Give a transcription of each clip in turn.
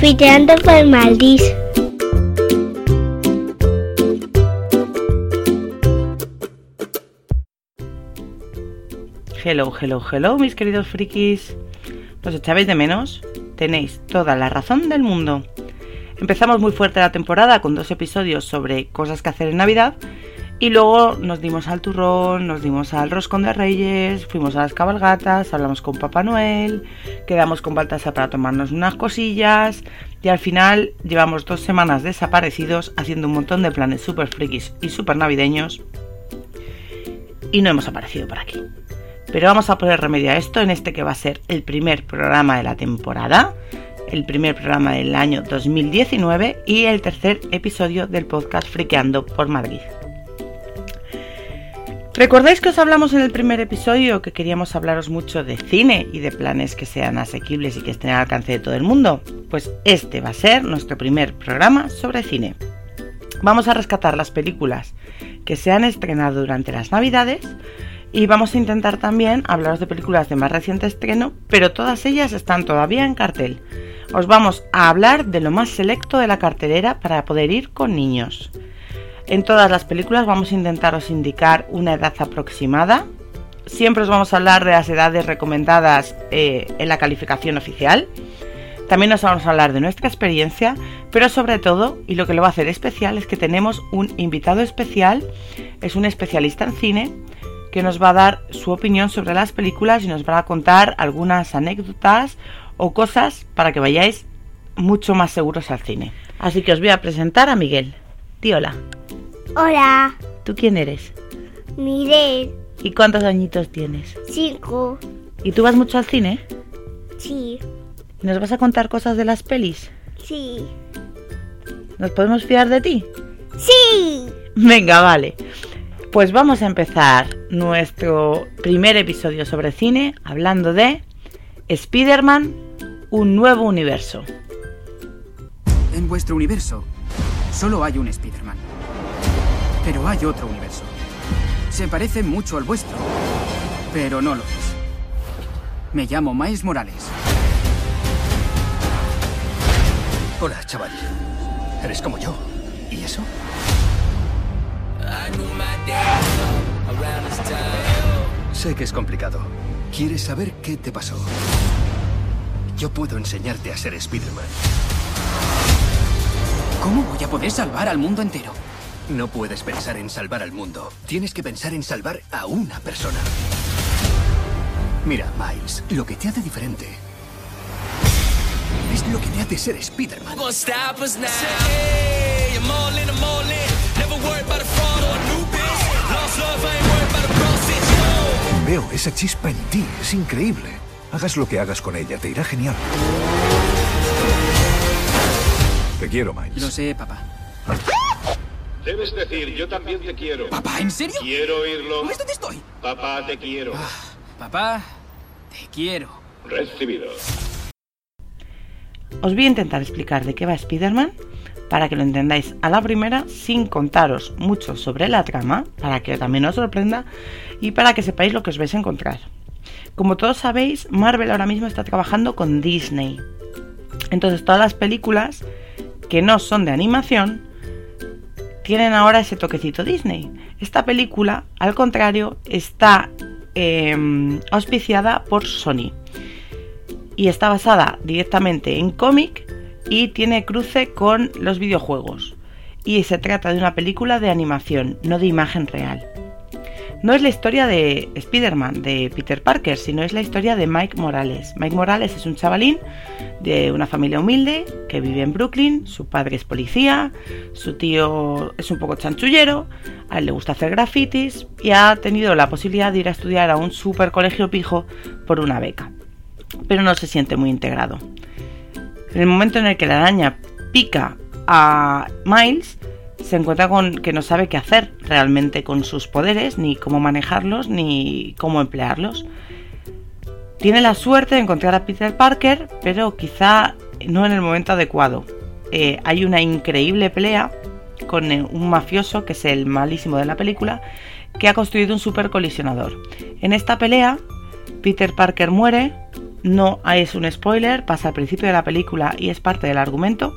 Filtrando por Maldis. Hello, hello, hello, mis queridos frikis. ¿Nos echabais de menos? Tenéis toda la razón del mundo. Empezamos muy fuerte la temporada con dos episodios sobre cosas que hacer en Navidad y luego nos dimos al turrón, nos dimos al roscón de reyes, fuimos a las cabalgatas, hablamos con Papá Noel, quedamos con Baltasar para tomarnos unas cosillas y al final llevamos dos semanas desaparecidos haciendo un montón de planes super frikis y super navideños y no hemos aparecido por aquí. Pero vamos a poner remedio a esto en este que va a ser el primer programa de la temporada, el primer programa del año 2019 y el tercer episodio del podcast Friqueando por Madrid. ¿Recordáis que os hablamos en el primer episodio que queríamos hablaros mucho de cine y de planes que sean asequibles y que estén al alcance de todo el mundo? Pues este va a ser nuestro primer programa sobre cine. Vamos a rescatar las películas que se han estrenado durante las Navidades y vamos a intentar también hablaros de películas de más reciente estreno, pero todas ellas están todavía en cartel. Os vamos a hablar de lo más selecto de la cartelera para poder ir con niños. En todas las películas vamos a intentaros indicar una edad aproximada. Siempre os vamos a hablar de las edades recomendadas eh, en la calificación oficial. También os vamos a hablar de nuestra experiencia, pero sobre todo, y lo que lo va a hacer especial, es que tenemos un invitado especial, es un especialista en cine, que nos va a dar su opinión sobre las películas y nos va a contar algunas anécdotas o cosas para que vayáis mucho más seguros al cine. Así que os voy a presentar a Miguel. Di hola. ¿Tú quién eres? Miguel. ¿Y cuántos añitos tienes? Cinco. ¿Y tú vas mucho al cine? Sí, ¿Nos vas a contar cosas de las pelis? sí, ¿Nos podemos fiar de ti? sí. Venga, vale. Pues vamos a empezar nuestro primer episodio sobre cine hablando de Spider-Man, un nuevo universo. En vuestro universo solo hay un Spider-Man. Pero hay otro universo. Se parece mucho al vuestro, pero no lo es. Me llamo Miles Morales. Hola, chaval. Eres como yo. ¿Y eso? Sé que es complicado. ¿Quieres saber qué te pasó? Yo puedo enseñarte a ser Spider-Man. ¿Cómo voy a poder salvar al mundo entero? No puedes pensar en salvar al mundo. Tienes que pensar en salvar a una persona. Mira, Miles, lo que te hace diferente es lo que te hace ser Spider-Man. Veo esa chispa en ti, es increíble. Hagas lo que hagas con ella, te irá genial. Te quiero, Miles. Lo sé, papá. Debes decir, yo también te quiero. ¿Papá, en serio? Quiero oírlo. ¿Ves dónde estoy? Papá, te quiero. Papá, te quiero. Recibido. Os voy a intentar explicar de qué va Spider-Man para que lo entendáis a la primera sin contaros mucho sobre la trama, para que también os sorprenda y para que sepáis lo que os vais a encontrar. Como todos sabéis, Marvel ahora mismo está trabajando con Disney. Entonces todas las películas que no son de animación tienen ahora ese toquecito Disney. Esta película, al contrario, está eh, auspiciada por Sony y está basada directamente en cómic y tiene cruce con los videojuegos. Y se trata de una película de animación, no de imagen real. No es la historia de Spider-Man, de Peter Parker, sino es la historia de Mike Morales. Mike Morales es un chavalín de una familia humilde que vive en Brooklyn, su padre es policía, su tío es un poco chanchullero, a él le gusta hacer grafitis y ha tenido la posibilidad de ir a estudiar a un super colegio pijo por una beca. pero no se siente muy integrado. En el momento en el que la araña pica a Miles, se encuentra con que no sabe qué hacer realmente con sus poderes, ni cómo manejarlos, ni cómo emplearlos. Tiene la suerte de encontrar a Peter Parker, pero quizá no en el momento adecuado. Eh, hay una increíble pelea con eh, un mafioso, que es el malísimo de la película, que ha construido un super colisionador. En esta pelea, Peter Parker muere, no es un spoiler, pasa al principio de la película y es parte del argumento.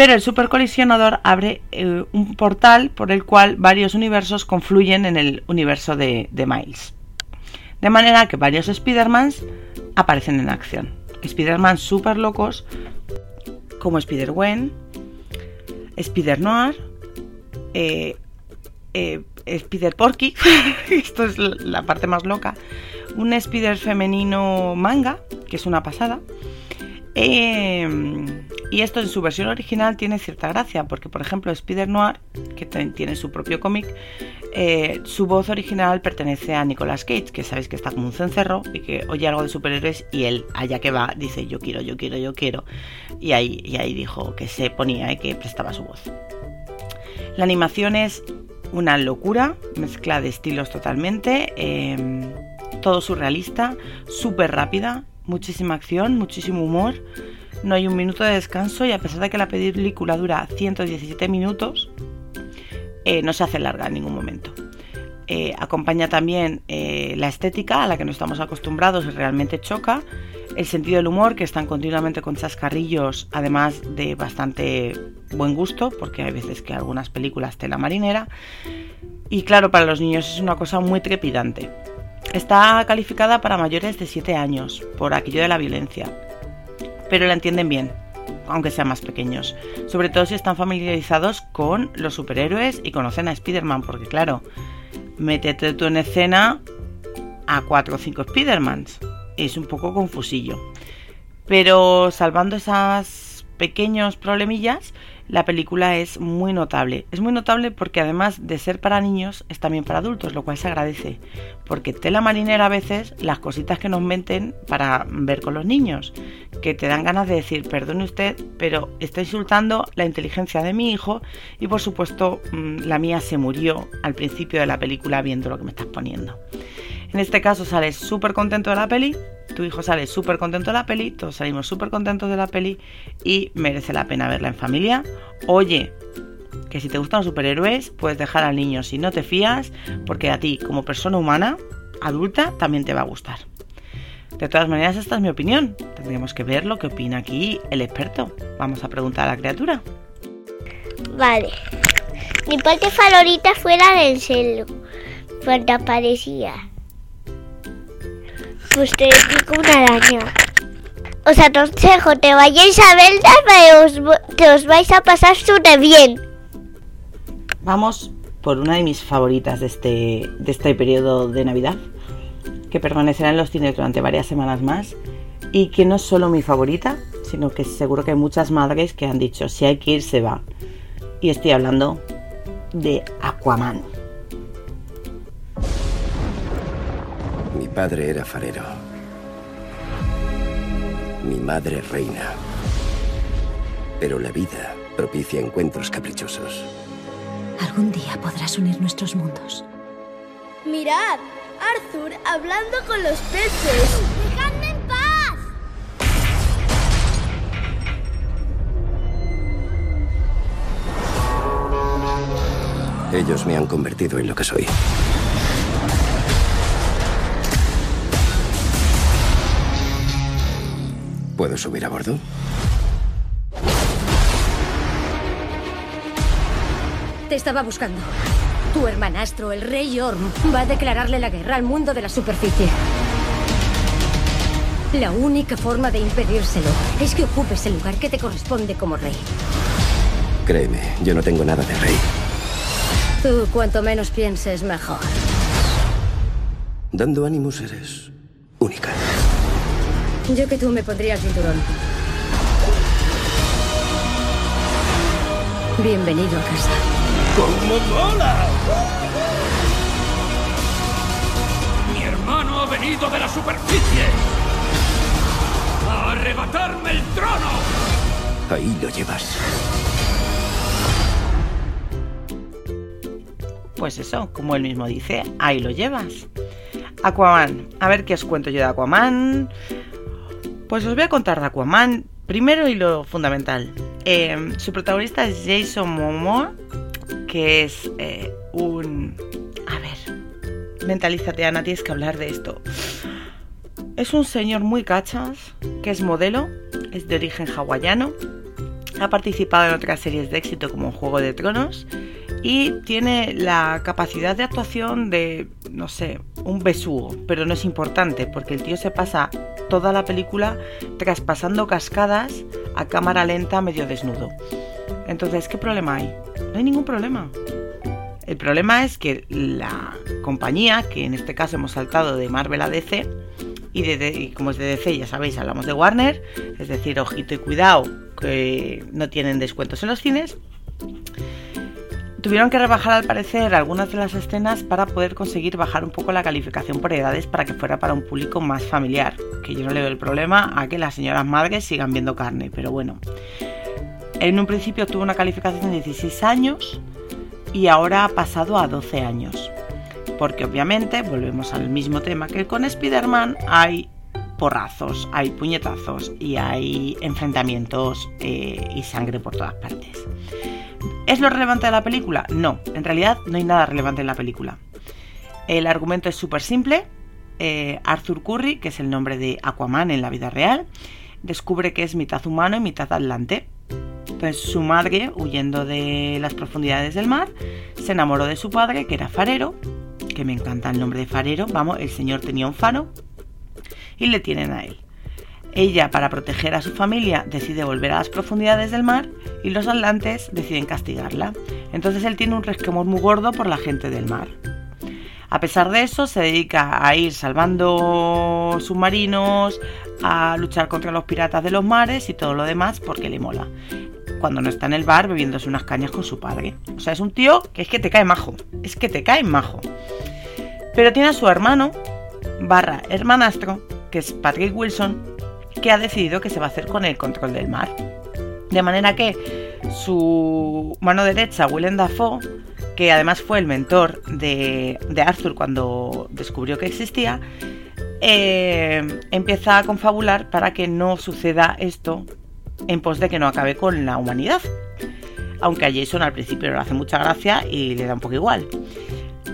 Pero el supercolisionador abre eh, un portal por el cual varios universos confluyen en el universo de, Miles. De manera que varios Spider-Mans aparecen en acción. Spider-Man super locos como Spider-Gwen, Spider-Noir, eh, eh, Spider-Porky, esto es la parte más loca, un Spider femenino manga, que es una pasada, eh, y esto en su versión original tiene cierta gracia, porque por ejemplo Spider Noir, que tiene su propio cómic, eh, su voz original pertenece a Nicolas Cage, que sabéis que está como un cencerro y que oye algo de superhéroes y él, allá que va, dice yo quiero, yo quiero, yo quiero. Y ahí, y ahí dijo que se ponía y que prestaba su voz. La animación es una locura, mezcla de estilos totalmente, eh, todo surrealista, súper rápida, muchísima acción, muchísimo humor. No hay un minuto de descanso y a pesar de que la película dura 117 minutos, eh, no se hace larga en ningún momento. Eh, acompaña también eh, la estética a la que no estamos acostumbrados y realmente choca. El sentido del humor, que están continuamente con chascarrillos, además de bastante buen gusto, porque hay veces que algunas películas tela marinera. Y claro, para los niños es una cosa muy trepidante. Está calificada para mayores de 7 años, por aquello de la violencia, pero la entienden bien, aunque sean más pequeños, sobre todo si están familiarizados con los superhéroes y conocen a Spider-Man, porque claro, métete tú en escena a 4 o 5 Spider-Mans, es un poco confusillo. Pero salvando esas pequeños problemillas, la película es muy notable. Es muy notable porque además de ser para niños, es también para adultos, lo cual se agradece. Porque tela marinera a veces las cositas que nos meten para ver con los niños, que te dan ganas de decir, perdone usted, pero está insultando la inteligencia de mi hijo y por supuesto mm, la mía se murió al principio de la película viendo lo que me estás poniendo. En este caso sales súper contento de la peli, tu hijo sale súper contento de la peli, todos salimos súper contentos de la peli y merece la pena verla en familia. Oye, que si te gustan los superhéroes, puedes dejar al niño si no te fías, porque a ti, como persona humana, adulta, también te va a gustar. De todas maneras, esta es mi opinión. Tendríamos que ver lo que opina aquí el experto. Vamos a preguntar a la criatura. Vale. Mi parte favorita fue la del celo. Cuando aparecía. Pues te pico una araña. Os aconsejo, te vayáis a pero os, que os vais a pasar súper bien. Vamos por una de mis favoritas de este, de este periodo de Navidad, que permanecerá en los cines durante varias semanas más y que no es solo mi favorita, sino que seguro que hay muchas madres que han dicho, si hay que ir, se va. Y estoy hablando de Aquaman. Padre era farero. Mi madre reina. Pero la vida propicia encuentros caprichosos. Algún día podrás unir nuestros mundos. Mirad, Arthur hablando con los peces. ¡Dejadme en paz! Ellos me han convertido en lo que soy. ¿Puedo subir a bordo? Te estaba buscando. Tu hermanastro, el rey Orm, va a declararle la guerra al mundo de la superficie. La única forma de impedírselo es que ocupes el lugar que te corresponde como rey. Créeme, yo no tengo nada de rey. Tú, cuanto menos pienses, mejor. Dando ánimos eres. Yo que tú me pondría el cinturón. Bienvenido a casa. ¡Cómo mola! Mi hermano ha venido de la superficie. arrebatarme el trono. Ahí lo llevas. Pues eso, como él mismo dice, ahí lo llevas. Aquaman. A ver qué os cuento yo de Aquaman. Pues os voy a contar de Aquaman. Primero y lo fundamental. Eh, su protagonista es Jason Momoa, que es eh, un... A ver, mentalízate Ana, tienes que hablar de esto. Es un señor muy cachas, que es modelo, es de origen hawaiano, ha participado en otras series de éxito como Juego de Tronos y tiene la capacidad de actuación de, no sé, un besugo, pero no es importante porque el tío se pasa toda la película traspasando cascadas a cámara lenta medio desnudo. Entonces, ¿qué problema hay? No hay ningún problema. El problema es que la compañía, que en este caso hemos saltado de Marvel a DC, y, de, como es de DC, ya sabéis, hablamos de Warner, es decir, ojito y cuidado, que no tienen descuentos en los cines, Tuvieron que rebajar al parecer algunas de las escenas para poder conseguir bajar un poco la calificación por edades para que fuera para un público más familiar. Que yo no le veo el problema a que las señoras madres sigan viendo carne, pero bueno. En un principio tuvo una calificación de 16 años y ahora ha pasado a 12 años. Porque obviamente, volvemos al mismo tema que con Spider-Man, hay porrazos, hay puñetazos y hay enfrentamientos eh, y sangre por todas partes. ¿Es lo relevante de la película? No, en realidad no hay nada relevante en la película. El argumento es súper simple. Eh, Arthur Curry, que es el nombre de Aquaman en la vida real, descubre que es mitad humano y mitad atlante. Pues su madre, huyendo de las profundidades del mar, se enamoró de su padre, que era farero, que me encanta el nombre de farero, vamos, el señor tenía un faro, y le tienen a él. Ella, para proteger a su familia, decide volver a las profundidades del mar y los atlantes deciden castigarla. Entonces él tiene un resquemor muy gordo por la gente del mar. A pesar de eso, se dedica a ir salvando submarinos, a luchar contra los piratas de los mares y todo lo demás porque le mola. Cuando no está en el bar bebiéndose unas cañas con su padre. O sea, es un tío que es que te cae majo. Es que te cae majo. Pero tiene a su hermano, barra hermanastro, que es Patrick Wilson, que ha decidido que se va a hacer con el control del mar. De manera que su mano derecha, Willem Dafoe, que además fue el mentor de, Arthur cuando descubrió que existía, eh, empieza a confabular para que no suceda esto en pos de que no acabe con la humanidad. Aunque a Jason al principio le hace mucha gracia y le da un poco igual.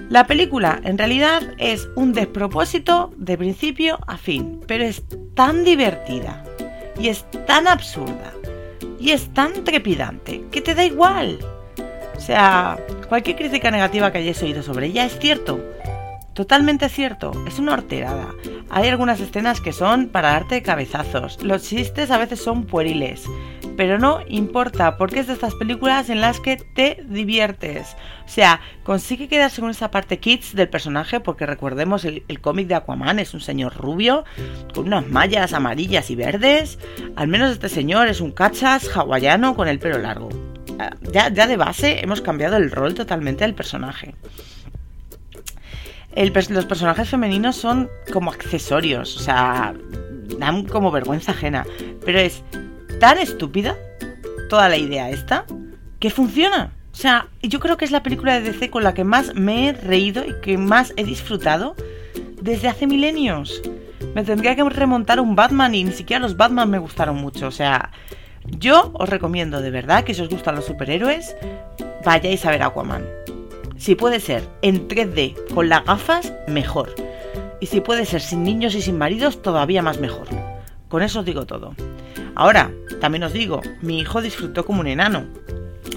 La película en realidad es un despropósito de principio a fin, pero es tan divertida y es tan absurda y es tan trepidante que te da igual. O sea, cualquier crítica negativa que hayáis oído sobre ella es cierto. Totalmente cierto, es una horterada. Hay algunas escenas que son para darte cabezazos. Los chistes a veces son pueriles. Pero no importa, porque es de estas películas en las que te diviertes. O sea, consigue quedarse con esa parte kids del personaje, porque recordemos, el, el cómic de Aquaman es un señor rubio, con unas mallas amarillas y verdes. Al menos este señor es un cachas hawaiano con el pelo largo. Ya, ya de base hemos cambiado el rol totalmente del personaje. Los personajes femeninos son como accesorios, o sea, dan como vergüenza ajena. Pero es tan estúpida toda la idea esta que funciona. O sea, yo creo que es la película de DC con la que más me he reído y que más he disfrutado desde hace milenios. Me tendría que remontar un Batman y ni siquiera los Batman me gustaron mucho. O sea, yo os recomiendo de verdad que si os gustan los superhéroes, vayáis a ver Aquaman. Si puede ser en 3D con las gafas, mejor. Y si puede ser sin niños y sin maridos, todavía más mejor. Con eso os digo todo. Ahora, también os digo, mi hijo disfrutó como un enano.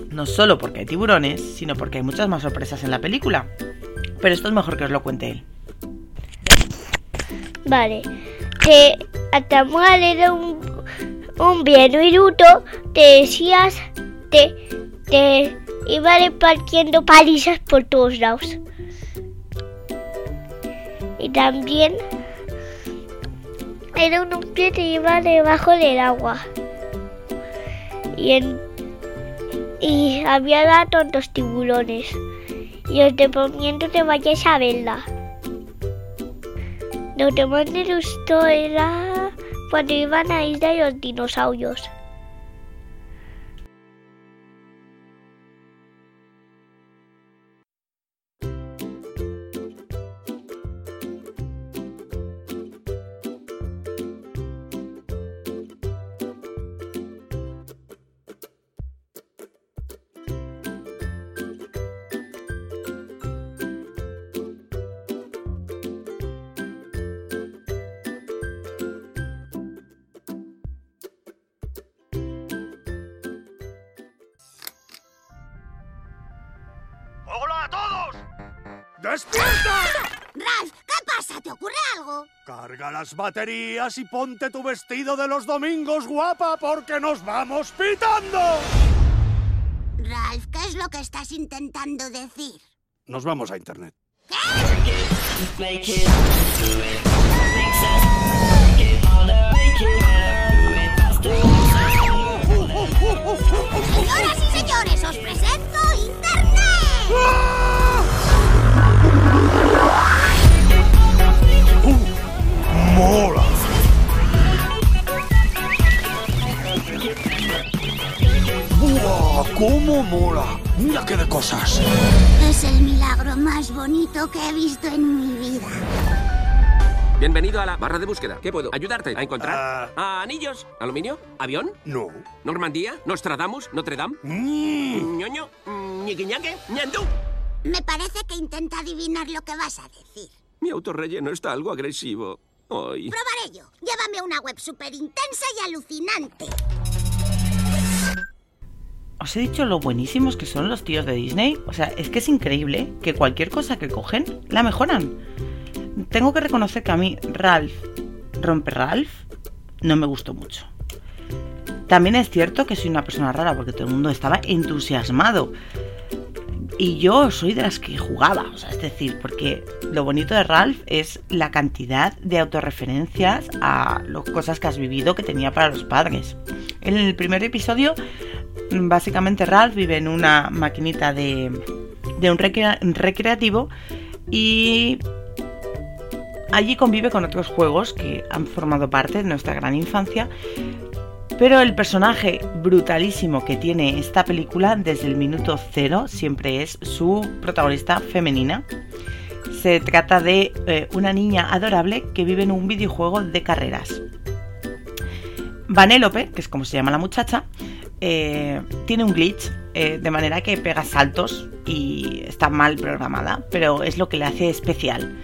No solo porque hay tiburones, sino porque hay muchas más sorpresas en la película. Pero esto es mejor que os lo cuente él. Vale. Que Atamual era un, un viruto, te decías, te, te iba repartiendo palizas por todos lados. Y también era un pie que iba debajo del agua. Y, en, y había tontos tiburones. Y os recomiendo que vayáis a verla. Lo que más me gustó era cuando iban a Isla de los Dinosaurios. A todos! ¡Despierta! Ralph, ¿qué pasa? ¿Te ocurre algo? Carga las baterías y ponte tu vestido de los domingos, guapa, porque nos vamos pitando. Ralph, ¿qué es lo que estás intentando decir? Nos vamos a internet. Señoras y señores, os presento ¡Mola! ¿Cómo mola? Mira qué de cosas. Es el milagro más bonito que he visto en mi vida. Bienvenido a la barra de búsqueda. ¿Qué puedo ayudarte a encontrar? ¿A anillos? ¿Aluminio? ¿Avión? No. ¿Normandía? ¿Nostradamus? ¿Notre Dame? ¿Ñoño? ¿Ñiquiñaque? ¿Ñandú? Me parece que intenta adivinar lo que vas a decir. Mi autorrelleno está algo agresivo. Hoy. Probaré yo. Llévame a una web súper intensa y alucinante. Os he dicho lo buenísimos que son los tíos de Disney. O sea, es que es increíble que cualquier cosa que cogen la mejoran. Tengo que reconocer que a mí Ralph, Romper Ralph, no me gustó mucho. También es cierto que soy una persona rara porque todo el mundo estaba entusiasmado. Y yo soy de las que jugaba, o sea, es decir, porque lo bonito de Ralph es la cantidad de autorreferencias a las cosas que has vivido que tenía para los padres. En el primer episodio, básicamente Ralph vive en una maquinita de, un recrea- recreativo y allí convive con otros juegos que han formado parte de nuestra gran infancia pero el personaje brutalísimo que tiene esta película desde el minuto cero siempre es su protagonista femenina. Se trata de eh, una niña adorable que vive en un videojuego de carreras. Vanélope, que es como se llama la muchacha, eh, tiene un glitch, eh, de manera que pega saltos y está mal programada, pero es lo que le hace especial.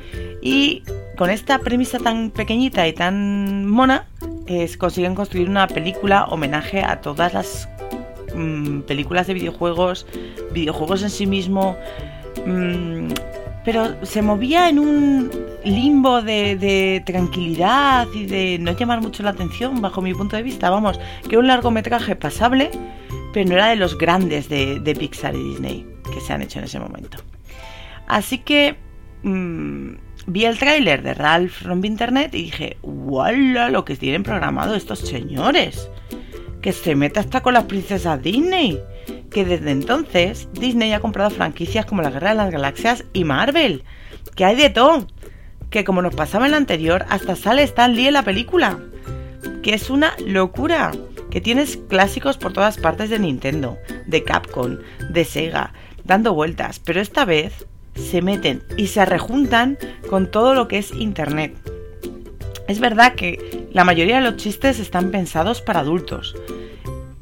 Y con esta premisa tan pequeñita y tan mona, es- consiguen construir una película homenaje a todas las mm, películas de videojuegos, videojuegos en sí mismo, mm, pero se movía en un limbo de, tranquilidad y de no llamar mucho la atención bajo mi punto de vista. Vamos, que un largometraje pasable, pero no era de los grandes de, de Pixar y Disney que se han hecho en ese momento. Así que mm, vi el tráiler de Ralph Rompe Internet y dije, ¡wala! Lo que tienen programado estos señores. Que se meta hasta con las princesas Disney. Que desde entonces Disney ha comprado franquicias como La Guerra de las Galaxias y Marvel. Que hay de todo. Que como nos pasaba en la anterior, hasta sale Stan Lee en la película. Que es una locura. Que tienes clásicos por todas partes de Nintendo, de Capcom, de Sega, dando vueltas. Pero esta vez se meten y se rejuntan con todo lo que es Internet. Es verdad que la mayoría de los chistes están pensados para adultos,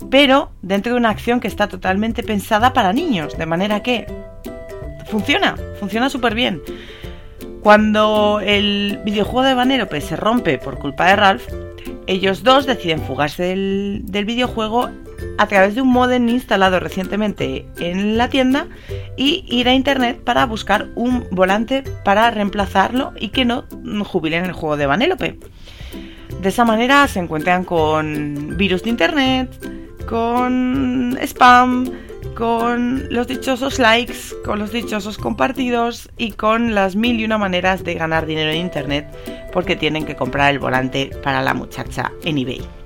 pero dentro de una acción que está totalmente pensada para niños, de manera que funciona, funciona súper bien. Cuando el videojuego de Vanellope se rompe por culpa de Ralph, ellos dos deciden fugarse del, del videojuego a través de un modem instalado recientemente en la tienda y ir a internet para buscar un volante para reemplazarlo y que no jubilen el juego de Vanellope. De esa manera se encuentran con virus de internet, con spam, con los dichosos likes, con los dichosos compartidos y con las mil y una maneras de ganar dinero en internet porque tienen que comprar el volante para la muchacha en eBay.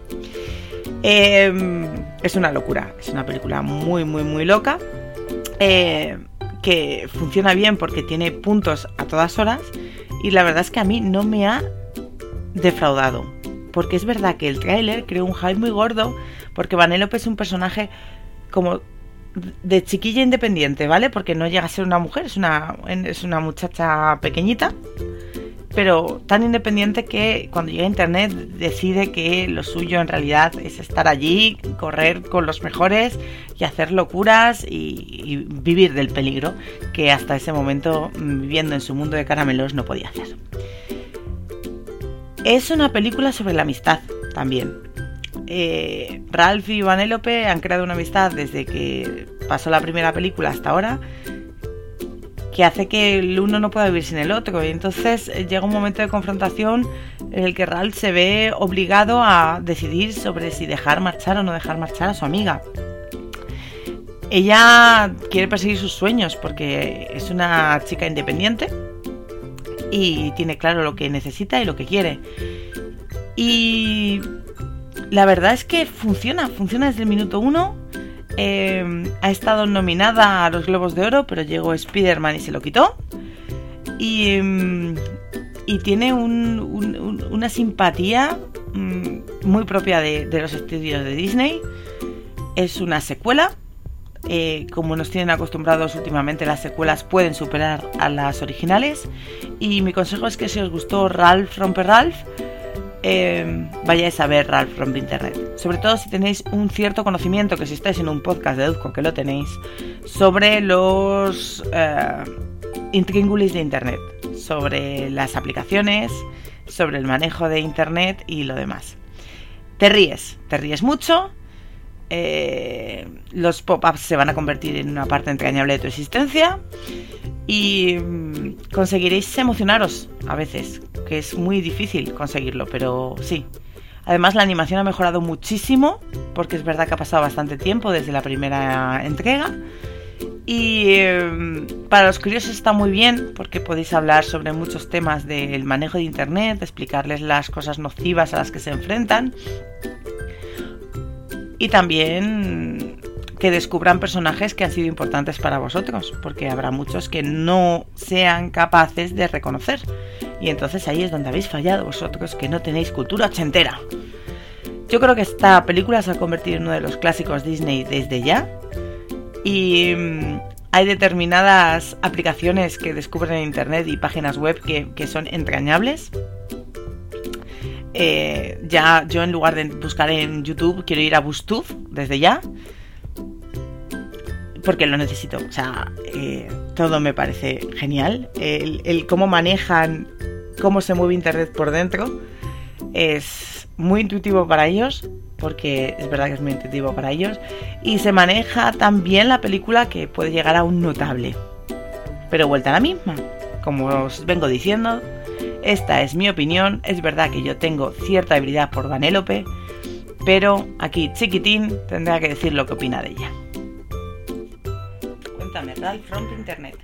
Eh, es una locura, es una película muy, muy, muy loca. eh, que funciona bien porque tiene puntos a todas horas. Y la verdad es que a mí no me ha defraudado. porque es verdad que el tráiler creó un hype muy gordo, porque Vanellope es un personaje como de chiquilla independiente, ¿vale? Porque no llega a ser una mujer, es una, es una muchacha pequeñita, pero tan independiente que cuando llega a internet decide que lo suyo en realidad es estar allí, correr con los mejores y hacer locuras y, vivir del peligro que hasta ese momento mm, viviendo en su mundo de caramelos no podía hacer. Es una película sobre la amistad también. Eh, Ralph y Vanellope han creado una amistad desde que pasó la primera película hasta ahora que hace que el uno no pueda vivir sin el otro. Y entonces eh, llega un momento de confrontación en el que Ralph se ve obligado a decidir sobre si dejar marchar o no dejar marchar a su amiga. Ella quiere perseguir sus sueños porque es una chica independiente y tiene claro lo que necesita y lo que quiere. Y la verdad es que funciona, funciona desde el minuto uno. Eh, ha estado nominada a los Globos de Oro, pero llegó Spider-Man y se lo quitó. Y, y tiene un- un- un- una simpatía mm, muy propia de, los estudios de Disney. Es una secuela. Eh, como nos tienen acostumbrados últimamente, las secuelas pueden superar a las originales. Y mi consejo es que si os gustó Ralph Rompe Ralph, eh, vayáis a ver Ralph Rompe Internet. Sobre todo si tenéis un cierto conocimiento, que si estáis en un podcast deduzco que lo tenéis, sobre los eh, intríngulis de Internet, sobre las aplicaciones, sobre el manejo de Internet y lo demás. Te ríes, te ríes mucho. eh, los pop-ups se van a convertir en una parte entrañable de tu existencia y mm, conseguiréis emocionaros a veces, que es muy difícil conseguirlo, pero sí. Además la animación ha mejorado muchísimo, porque es verdad que ha pasado bastante tiempo desde la primera entrega. Y eh, para los curiosos está muy bien, porque podéis hablar sobre muchos temas del manejo de Internet, explicarles las cosas nocivas a las que se enfrentan. Y también que descubran personajes que han sido importantes para vosotros, porque habrá muchos que no sean capaces de reconocer. Y entonces ahí es donde habéis fallado vosotros, que no tenéis cultura ochentera. Yo creo que esta película se ha convertido en uno de los clásicos Disney desde ya. Y mm, hay determinadas aplicaciones que descubren en Internet y páginas web que, que son entrañables. Eh, ya yo en lugar de buscar en YouTube quiero ir a Bustuf desde ya porque lo necesito. O sea, eh, todo me parece genial. El, cómo manejan, cómo se mueve Internet por dentro, es muy intuitivo para ellos, porque es verdad que es muy intuitivo para ellos. Y se maneja también la película que puede llegar a un notable. Pero vuelta a la misma. Como os vengo diciendo, esta es mi opinión. Es verdad que yo tengo cierta habilidad por Vanellope, pero aquí Chiquitín tendrá que decir lo que opina de ella. Cuéntame, Ralph Rompe Internet.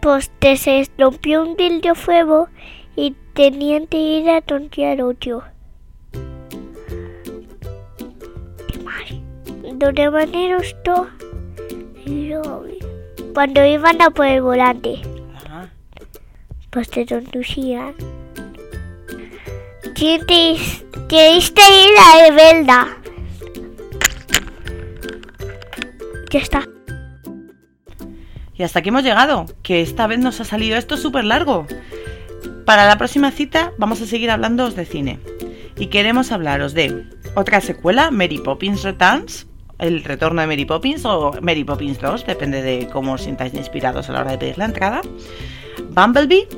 Pues te se rompió un videojuego y tenían que ir a tontear otro. De manera esto, cuando iban a por el volante, Ajá. pues te conducían. Tienes, tienes que ir a Evelda. Ya está. Y hasta aquí hemos llegado, que esta vez nos ha salido esto súper largo. Para la próxima cita vamos a seguir hablando de cine. Y queremos hablaros de otra secuela, Mary Poppins Returns, el retorno de Mary Poppins o Mary Poppins 2, depende de cómo os sintáis inspirados a la hora de pedir la entrada. Bumblebee,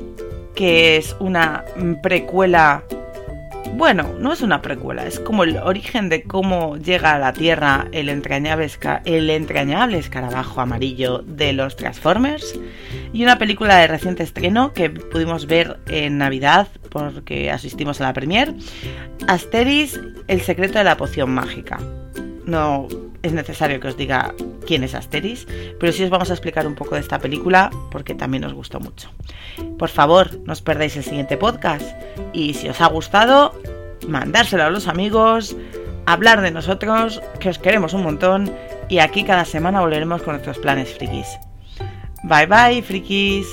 que es una precuela bueno, no es una precuela, es como el origen de cómo llega a la Tierra el entrañable, escarabajo amarillo de los Transformers. Y una película de reciente estreno que pudimos ver en Navidad porque asistimos a la premier. Asteris, el secreto de la poción mágica. No es necesario que os diga quién es Asteris, pero sí os vamos a explicar un poco de esta película porque también nos gustó mucho. Por favor, no os perdáis el siguiente podcast y si os ha gustado, mandárselo a los amigos, hablar de nosotros, que os queremos un montón y aquí cada semana volveremos con nuestros planes frikis. Bye bye, frikis.